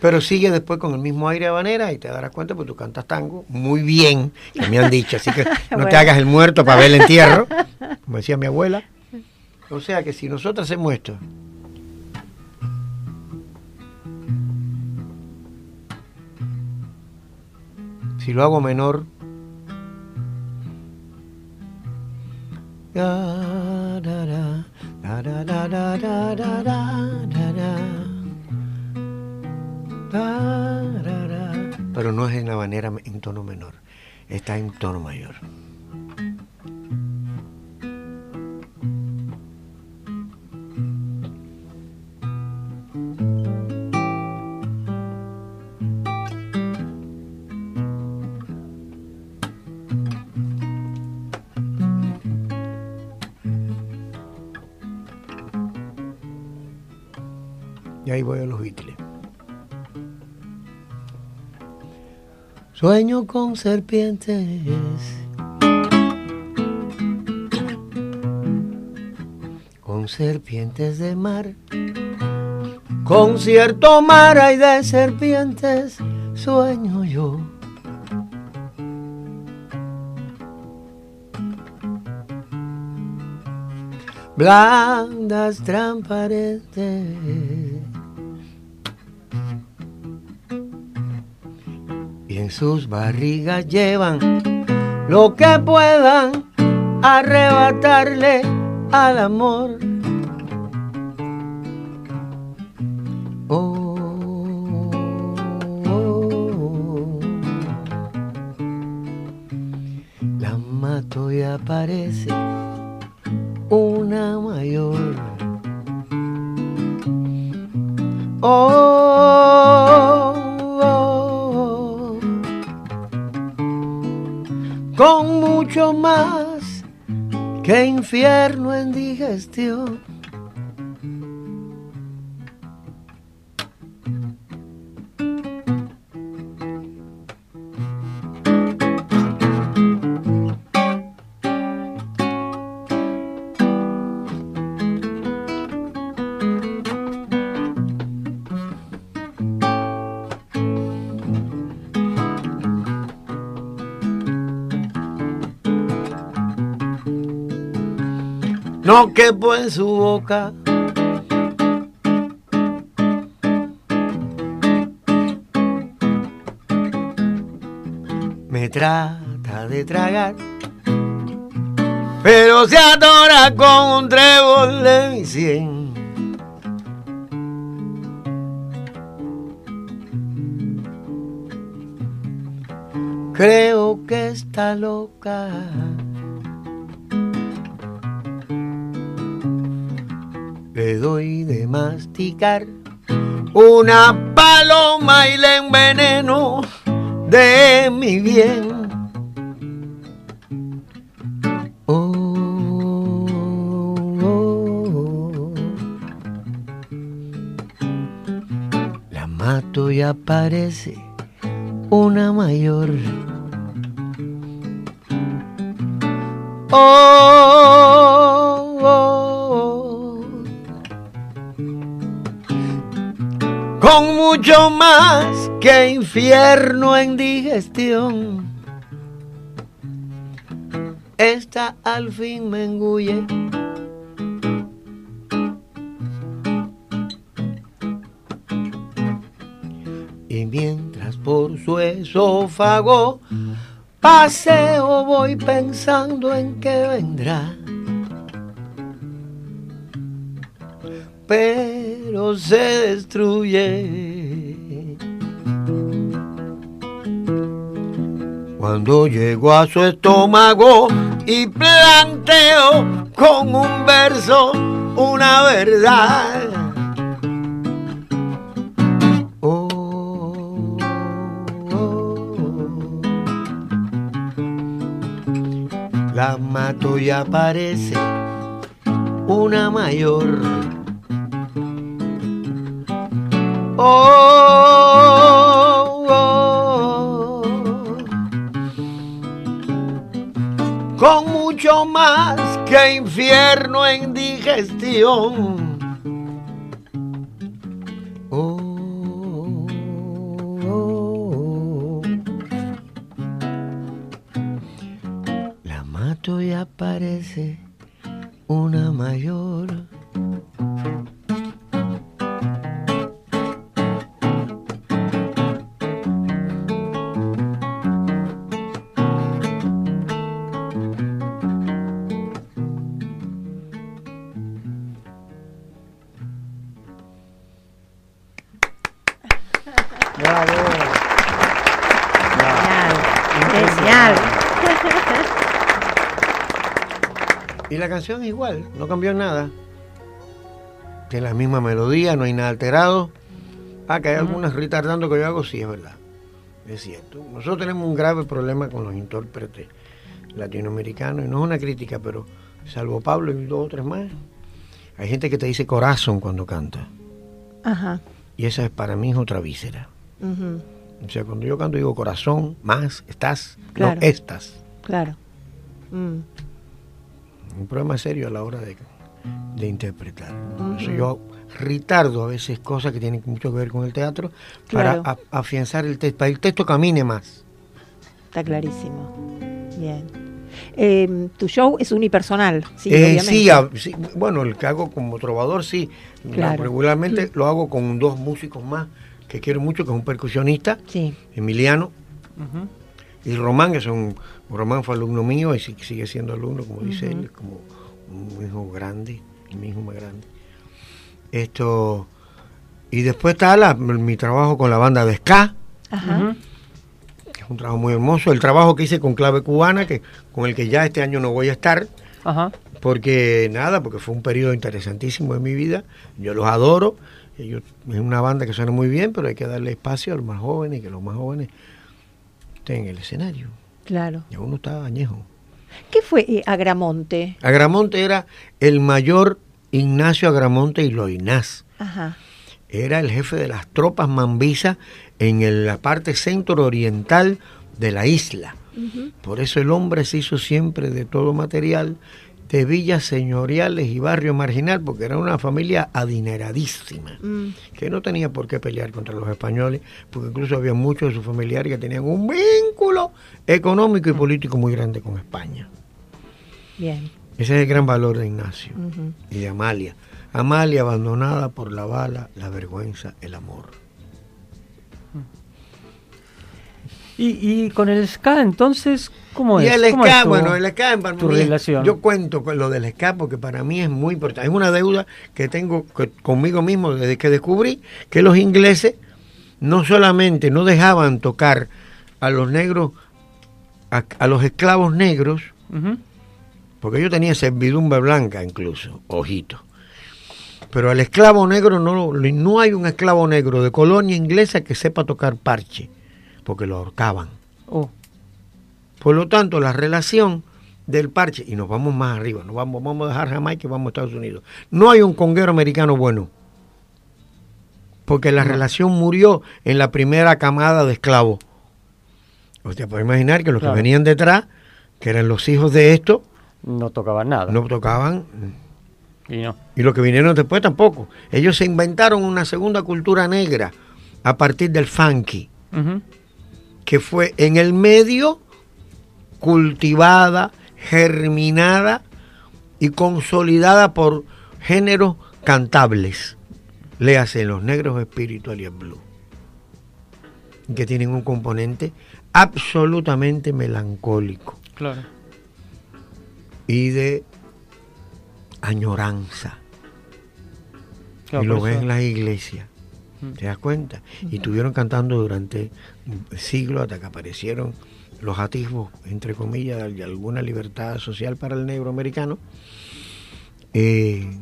pero sigue después con el mismo aire habanera y te darás cuenta porque tú cantas tango muy bien, que me han dicho, así que (laughs) no te hagas el muerto para ver el entierro, como decía mi abuela. O sea que si nosotros hacemos esto, si lo hago menor, Da, pero no es en la manera en tono menor, está en tono mayor. Ahí voy a los Beatles. Sueño con serpientes. Con serpientes de mar. Con cierto mar hay de serpientes. Sueño yo. Blandas, transparentes. Y en sus barrigas llevan lo que puedan arrebatarle al amor. Oh, oh, oh. La mato y aparece una mayor. Oh, mucho más que infierno en digestión. No quepo en su boca. Me trata de tragar, pero se atora con un trébol de mi cien. creo que está loca. Le doy de masticar una paloma y le enveneno de mi bien. Oh, oh, oh. La mato y aparece una mayor. Oh, Con mucho más que infierno en digestión. Esta al fin me engulle. Y mientras por su esófago paseo voy pensando en que vendrá. Pero se destruye. Cuando llego a su estómago y planteo con un verso una verdad. Oh. La mato y aparece una mayor. Oh, oh, con mucho más que infierno en digestión. Oh, oh, oh. La mato y aparece una mayor. Y la canción es igual, no cambió nada. Tiene la misma melodía, no hay nada alterado. Ah, que hay algunas retardando que yo hago, sí, es verdad. Es cierto. Nosotros tenemos un grave problema con los intérpretes latinoamericanos, y no es una crítica, pero salvo Pablo y dos o tres más, hay gente que te dice corazón cuando canta. Ajá. Y esa es para mí es otra víscera. ujú, O sea, cuando yo canto digo corazón, más, estás, Claro. no estás. Claro. Mm, un problema serio a la hora de, de interpretar. Por eso yo retardo a veces cosas que tienen mucho que ver con el teatro Claro. para a- afianzar el texto, para que el texto camine más. Está clarísimo. Bien. Eh, tu show es unipersonal, sí, Eh, sí, a- sí, bueno, el que hago como trovador, sí. Claro. Regularmente lo hago con dos músicos más que quiero mucho, que es un percusionista, Sí. Emiliano, y Román, que son, Román fue alumno mío y sigue siendo alumno, como dice él, como un hijo grande, mi hijo más grande. Esto, y después está la- mi trabajo con la banda de ska, Ajá. Es un trabajo muy hermoso, el trabajo que hice con Clave Cubana, que con el que ya este año no voy a estar, Ajá. porque nada, porque fue un periodo interesantísimo en mi vida, yo los adoro, ellos, es una banda que suena muy bien, pero hay que darle espacio a los más jóvenes, que los más jóvenes estén en el escenario. Claro. Ya uno está añejo. ¿Qué fue eh, Agramonte? Agramonte era el mayor Ignacio Agramonte y Loinás. Ajá. Era el jefe de las tropas mambisas en el- la parte centro-oriental de la isla. Por eso el hombre se hizo siempre de todo material, de villas señoriales y barrio marginal, porque era una familia adineradísima, Mm, que no tenía por qué pelear contra los españoles, porque incluso había muchos de sus familiares que tenían un vínculo económico y político muy grande con España. bien. Ese es el gran valor de Ignacio y de Amalia. Amalia abandonada por la bala, la vergüenza, el amor. Y, y con el ska, entonces, ¿cómo y es? el ¿Cómo ska, es tu- bueno, el ska para tu mí- relación? Yo cuento con lo del ska porque para mí es muy importante. Es una deuda que tengo conmigo mismo desde que descubrí que los ingleses no solamente no dejaban tocar a los negros a, a los esclavos negros, porque yo tenía servidumbre blanca incluso, ojito. Pero al esclavo negro no, no hay un esclavo negro de colonia inglesa que sepa tocar parche, porque lo ahorcaban. Oh, Por lo tanto, la relación del parche, y nos vamos más arriba, nos vamos, vamos a dejar Jamaica y vamos a Estados Unidos. No hay un conguero americano bueno, porque la relación murió en la primera camada de esclavos. Usted puede imaginar que los Claro. que venían detrás, que eran los hijos de esto, no tocaban nada. no tocaban, Y no. y los que vinieron después tampoco. Ellos se inventaron una segunda cultura negra a partir del funky. Que fue en el medio cultivada, germinada y consolidada por géneros cantables. Léase los negros espiritual y el blue. Que tienen un componente absolutamente melancólico Claro. y de añoranza. Claro, y lo ves en las iglesias. Mm. ¿Te das cuenta? Y estuvieron cantando durante siglos hasta que aparecieron los atisbos, entre comillas, de alguna libertad social para el negro americano. eh,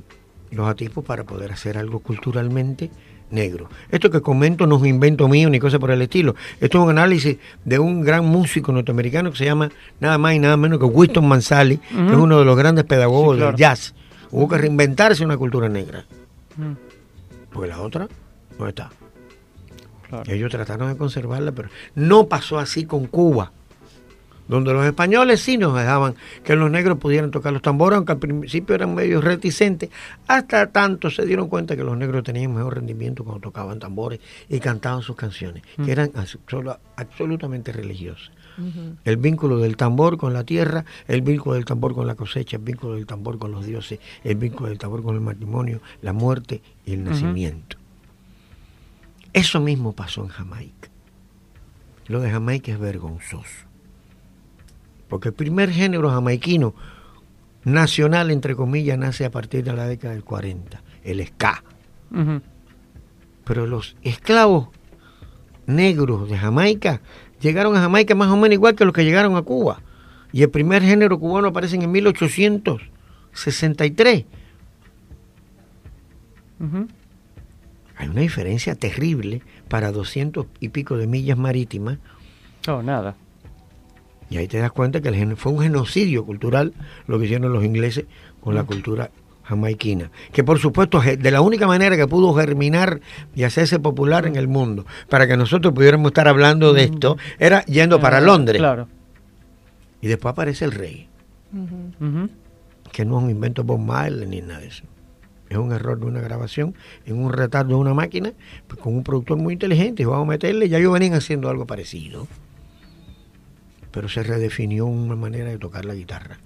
los atisbos para poder hacer algo culturalmente negro. Esto que comento no es un invento mío ni cosa por el estilo. Esto es un análisis de un gran músico norteamericano que se llama nada más y nada menos que Winston Mansali, que es uno de los grandes pedagogos Sí, claro. del jazz. Hubo que reinventarse una cultura negra. Mm, Porque la otra no está. claro. Ellos trataron de conservarla, pero no pasó así con Cuba, donde los españoles sí nos dejaban que los negros pudieran tocar los tambores, aunque al principio eran medio reticentes, hasta tanto se dieron cuenta que los negros tenían mejor rendimiento cuando tocaban tambores y cantaban sus canciones, que eran absol- absolutamente religiosas. El vínculo del tambor con la tierra, el vínculo del tambor con la cosecha, el vínculo del tambor con los dioses, el vínculo del tambor con el matrimonio, la muerte y el nacimiento. Eso mismo pasó en Jamaica. Lo de Jamaica es vergonzoso. Porque el primer género jamaiquino nacional, entre comillas, nace a partir de la década del 40, el ska. Pero los esclavos negros de Jamaica llegaron a Jamaica más o menos igual que los que llegaron a Cuba. Y el primer género cubano aparece en 1863. Ujú. Hay una diferencia terrible para 200 y pico de millas marítimas. No, nada. Y ahí te das cuenta que el gen- fue un genocidio cultural lo que hicieron los ingleses con la cultura jamaiquina. Que por supuesto, de la única manera que pudo germinar y hacerse popular en el mundo, para que nosotros pudiéramos estar hablando de esto, era yendo para Londres. Claro. Y después aparece el rey, que no es un invento Bob Marley ni nada de eso. Es un error de una grabación en un retardo de una máquina pues, con un productor muy inteligente. Y vamos a meterle, ya ellos venían haciendo algo parecido. Pero se redefinió una manera de tocar la guitarra.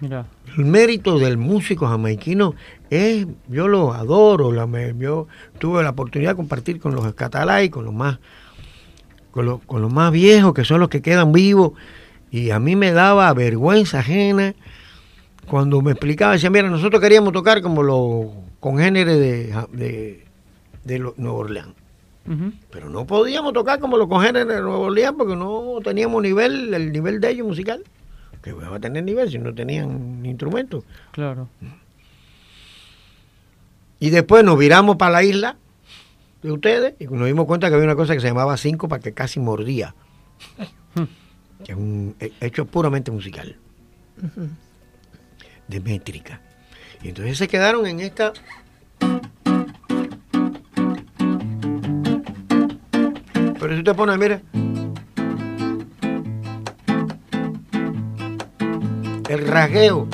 Mira. El mérito del músico jamaiquino es, yo lo adoro, la, me- yo tuve la oportunidad de compartir con los cataláis, con los más, con con los más viejos, que son los que quedan vivos, y a mí me daba vergüenza ajena cuando me explicaba, decía, mira, nosotros queríamos tocar como los congéneres de, de, de lo- Nueva Orleans. Pero no podíamos tocar como los congéneres de Nueva Orleans porque no teníamos nivel, el nivel de ellos musical. Que iba a tener nivel si no tenían instrumentos. Claro. Y después nos viramos para la isla de ustedes y nos dimos cuenta que había una cosa que se llamaba cinco para que casi mordía. que es un he- hecho puramente musical. De métrica. Y entonces se quedaron en esta... Pero si usted pone, mira... El rasgueo.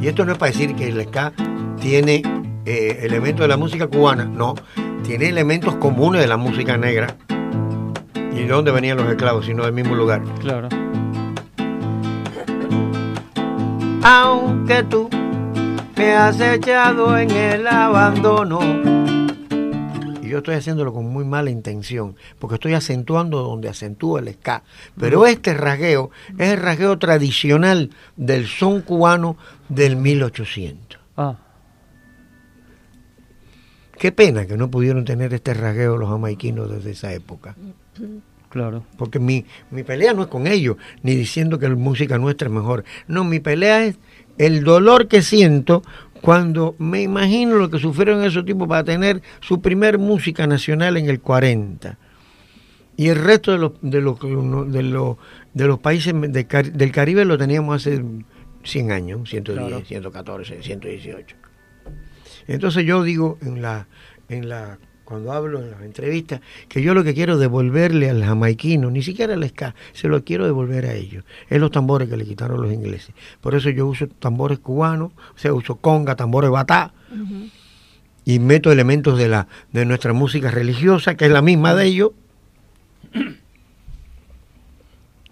Y esto no es para decir que el ska tiene eh, elementos de la música cubana, no, tiene elementos comunes de la música negra. ¿Y de dónde venían los esclavos, sino del mismo lugar? Claro. Aunque tú me has echado en el abandono. Yo estoy haciéndolo con muy mala intención, porque estoy acentuando donde acentúa el ska. Pero este rasgueo es el rasgueo tradicional del son cubano del 1800. Ah, Qué pena que no pudieron tener este rasgueo los jamaiquinos desde esa época. Claro. Porque mi, mi pelea no es con ellos, ni diciendo que la música nuestra es mejor. No, mi pelea es el dolor que siento cuando me imagino lo que sufrieron esos tipos para tener su primer música nacional en el 40. Y el resto de los, de los, de los, de los países de del Caribe lo teníamos hace 100 años, 110, Claro. 114, 118. Entonces yo digo en la, en la, cuando hablo en las entrevistas, que yo lo que quiero es devolverle al jamaiquino, ni siquiera al ska, se lo quiero devolver a ellos. Es los tambores que le quitaron los ingleses. Por eso yo uso tambores cubanos, o sea, uso conga, tambores batá, y meto elementos de la, de nuestra música religiosa, que es la misma de ellos.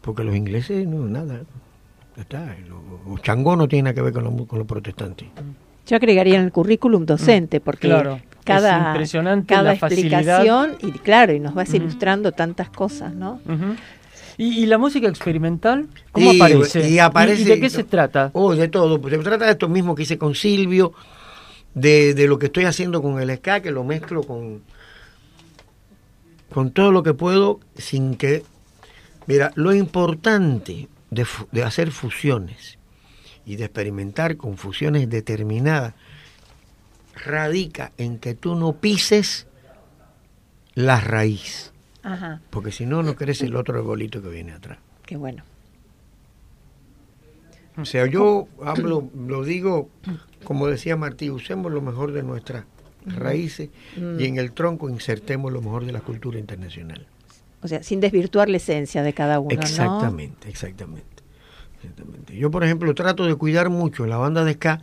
Porque los ingleses no, nada. Está, los, los changos no tienen nada que ver con los, con los protestantes. Yo agregaría en el currículum docente, porque Claro, es cada, impresionante cada la facilidad. explicación, y claro, y nos vas ilustrando tantas cosas, ¿no? ¿Y, y la música experimental? ¿Cómo Y- aparece? y aparece- ¿Y de qué se trata? Oh, de todo. Pues se trata de esto mismo que hice con Silvio, de, de lo que estoy haciendo con el ska, que lo mezclo con, con todo lo que puedo sin que... Mira, lo importante de hacer fusiones y de experimentar con fusiones determinadas radica en que tú no pises la raíz, Ajá, porque si no, no crece el otro arbolito que viene atrás. qué bueno. O sea, yo hablo, lo digo, como decía Martí, usemos lo mejor de nuestras raíces y en el tronco insertemos lo mejor de la cultura internacional. O sea, sin desvirtuar la esencia de cada uno, ¿no? Exactamente, exactamente, exactamente. Yo, por ejemplo, trato de cuidar mucho la banda de ska.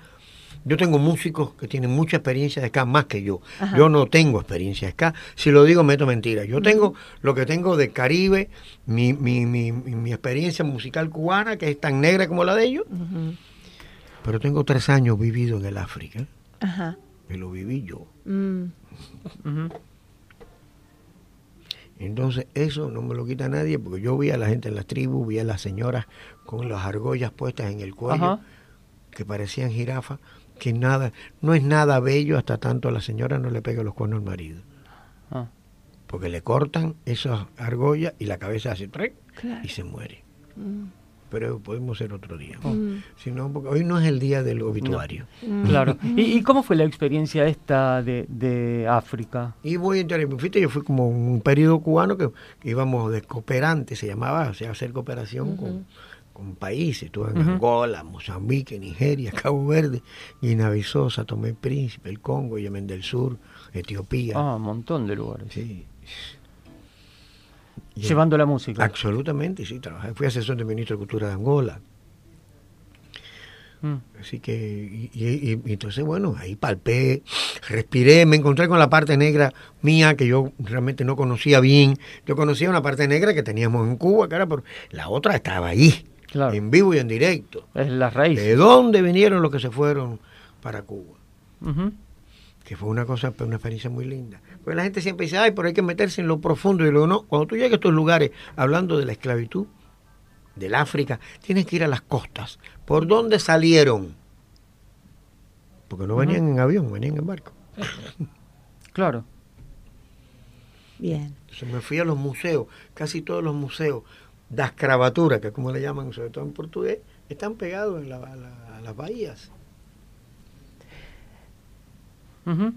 Yo tengo músicos que tienen mucha experiencia de ska más que yo. Ajá. Yo no tengo experiencia de ska. Si lo digo, meto mentira. Yo tengo lo que tengo de Caribe, mi, mi, mi, mi- mi experiencia musical cubana, que es tan negra como la de ellos. Pero tengo tres años vivido en el África, Ajá. que lo viví yo. mm. Entonces eso no me lo quita nadie porque yo vi a la gente en las tribus, vi a las señoras con las argollas puestas en el cuello Ajá. que parecían jirafas, que nada, no es nada bello hasta tanto la señora no le pega los cuernos al marido. Ah. Porque le cortan esas argollas y la cabeza hace Claro. y se muere. mm, Pero podemos ser otro día. mm, Si no, porque hoy no es el día del obituario. mm. Claro. ¿Y, y cómo fue la experiencia esta de, de África? Y voy a entrar, fíjate, yo fui como un periodo cubano que, que íbamos de cooperante, se llamaba, o sea, hacer cooperación con, con países. Estuve en. Angola, Mozambique, Nigeria, (laughs) Cabo Verde, Guinea-Bissau, Tomé Príncipe, el Congo, Yemen del Sur, Etiopía. Ah, un montón de lugares. Sí. Y- Llevando la música. Absolutamente, sí, trabajé. Fui asesor del ministro de Cultura de Angola. Mm. Así que, y, y- y entonces, bueno, ahí palpé, respiré, me encontré con la parte negra mía que yo realmente no conocía bien. Yo conocía una parte negra que teníamos en Cuba, que era por la otra estaba ahí, Claro. en vivo y en directo. Es las raíces. ¿De dónde vinieron los que se fueron para Cuba? Que fue una cosa, una experiencia muy linda. Porque la gente siempre dice, ay, pero hay que meterse en lo profundo. Y luego no, cuando tú llegas a estos lugares hablando de la esclavitud, del África, tienes que ir a las costas. ¿Por dónde salieron? Porque no venían en avión, venían en barco. (laughs) Claro. Bien. Entonces me fui a los museos, casi todos los museos, das escravatura, que es como le llaman, sobre todo en portugués, están pegados en la- la- a las bahías. Ujú.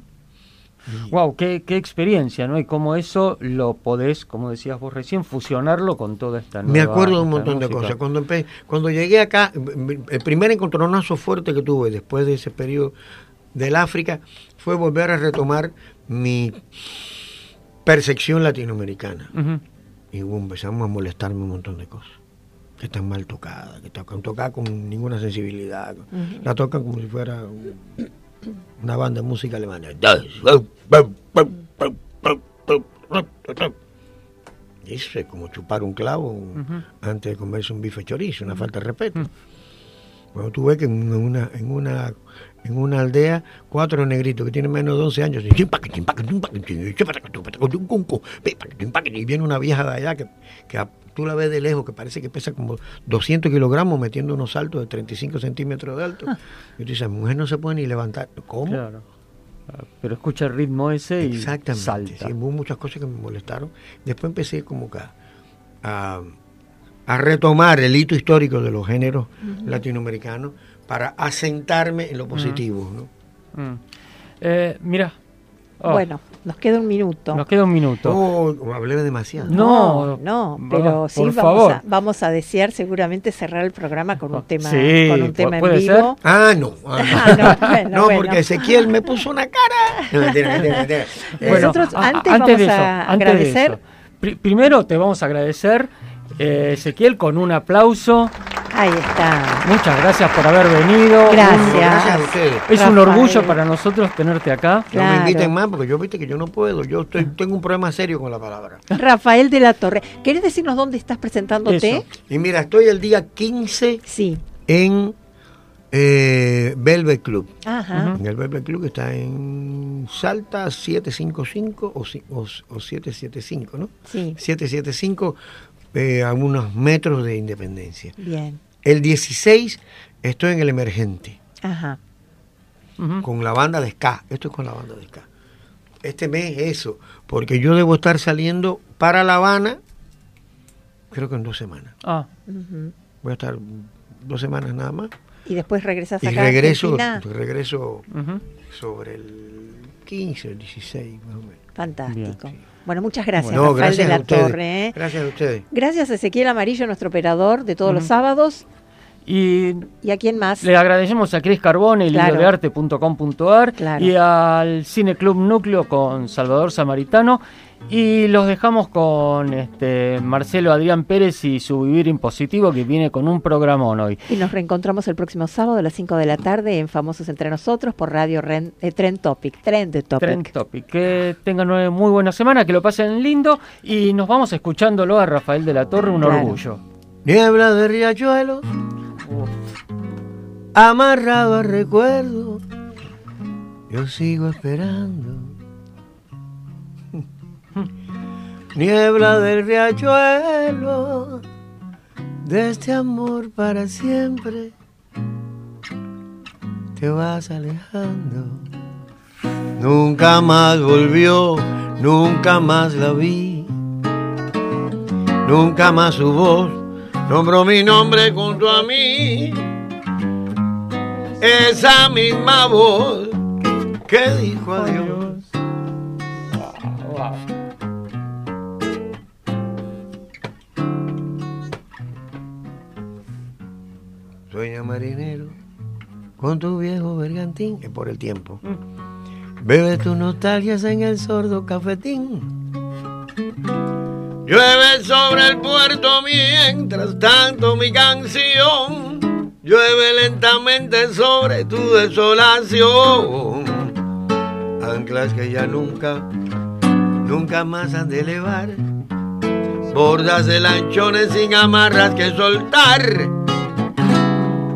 Wow, qué, qué experiencia, ¿no? Y cómo eso lo podés, como decías vos recién, fusionarlo con toda esta nueva Me acuerdo de un montón de cosas. Cuando, empe- cuando llegué acá, el primer encontronazo fuerte que tuve después de ese periodo del África fue volver a retomar mi percepción latinoamericana. Ujú. Y empezamos a molestarme un montón de cosas. Que están mal tocadas, que tocan tocadas con ninguna sensibilidad. La tocan como si fuera un- una banda de música alemana. Eso es como chupar un clavo antes de comerse un bife chorizo, una falta de respeto. Cuando tú ves que en una, en una, en una aldea, cuatro negritos que tienen menos de 11 años, y viene una vieja de allá que, que tú la ves de lejos, que parece que pesa como 200 kilogramos, metiendo unos saltos de 35 centímetros de alto. Y tú dices, mujer no se puede ni levantar. ¿Cómo? Claro. Ah, Pero escucha el ritmo ese y Exactamente. salta. sí, hubo muchas cosas que me molestaron. Después empecé como que a, a, a retomar el hito histórico de los géneros latinoamericanos para asentarme en lo positivo. ¿no? Mm. Eh, mira. Oh, Bueno, nos queda un minuto. Nos queda un minuto. Oh, hablé demasiado. No, no, pero sí por vamos favor. a, vamos a desear seguramente cerrar el programa con un (laughs) tema, Sí, con un tema en ¿puede vivo. Ah, no. ah, (laughs) no. Ah, no, bueno, (laughs) No, bueno. porque Ezequiel me puso una cara. No, mentira, mentira, mentira. Nosotros a- antes vamos de a agradecer- primero te vamos a agradecer, eh, Ezequiel, con un aplauso. Ahí está. Muchas gracias por haber venido. Gracias. Gracias a ustedes. es un orgullo para nosotros tenerte acá. No me Claro. inviten más porque yo viste que yo no puedo. Yo estoy, tengo un problema serio con la palabra. Rafael de la Torre. ¿Querés decirnos dónde estás presentándote? Eso. Y mira, estoy el día 15 Sí. en eh, Velvet Club. Ajá. En el Velvet Club que está en Salta 755 o, o, o 775, ¿no? Sí. 775 eh, a unos metros de Independencia. Bien. El 16 estoy en el Emergente Ajá. Con la banda de ska. Esto es con la banda de ska. Este mes eso, porque yo debo estar saliendo para La Habana, creo que en dos semanas. Ah. Voy a estar dos semanas nada más. Y después regresas Y acá a regreso, regreso sobre el 15, el 16 más o menos. Fantástico. Bueno, muchas gracias, No, Rafael gracias de la. Torre. ¿eh? Gracias a ustedes. Gracias a Ezequiel Amarillo, nuestro operador de todos los sábados. Y ¿Y a quién más? le agradecemos a Cris Carbone, Claro. de arte.com.ar Claro. y al Cine Club Núcleo con Salvador Samaritano. Y los dejamos con este Marcelo Adrián Pérez y su Vivir Impositivo que viene con un programón hoy. Y nos reencontramos el próximo sábado a las 5 de la tarde en Famosos Entre Nosotros por Radio Ren, eh, Trend Topic. Trend Topic. Trend Topic. Que tengan una muy buena semana, que lo pasen lindo y nos vamos escuchándolo a Rafael de la Torre, un Claro. orgullo. Niebla de riachuelos, amarrado al recuerdo, yo sigo esperando. Niebla del riachuelo, de este amor para siempre, te vas alejando. Nunca más volvió, nunca más la vi, nunca más su voz nombró mi nombre junto a mí. Esa misma voz que dijo adiós. Marinero con tu viejo bergantín, es por el tiempo. Bebe tus nostalgias en el sordo cafetín. Llueve sobre el puerto mientras tanto mi canción llueve lentamente sobre tu desolación. Anclas que ya nunca, nunca más han de elevar. Bordas de lanchones sin amarras que soltar.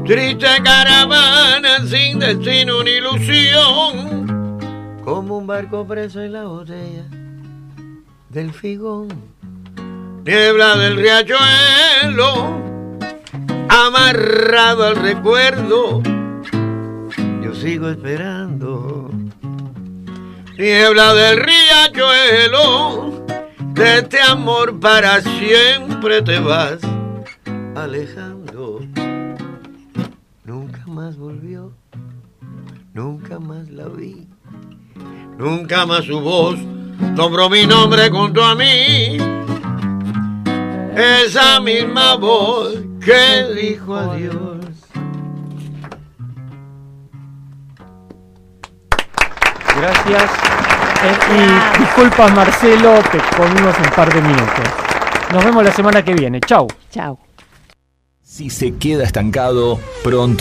Triste caravana sin destino ni ilusión. Como un barco preso en la botella del figón. Niebla del riachuelo, amarrado al recuerdo, yo sigo esperando. Niebla del riachuelo, de este amor para siempre te vas alejando. Nunca más la vi, nunca más su voz nombró mi nombre junto a mí. Esa misma voz que dijo adiós. Gracias. Eh, y disculpas, Marcelo, te comimos un par de minutos. Nos vemos la semana que viene. Chau. Chao. Si se queda estancado, pronto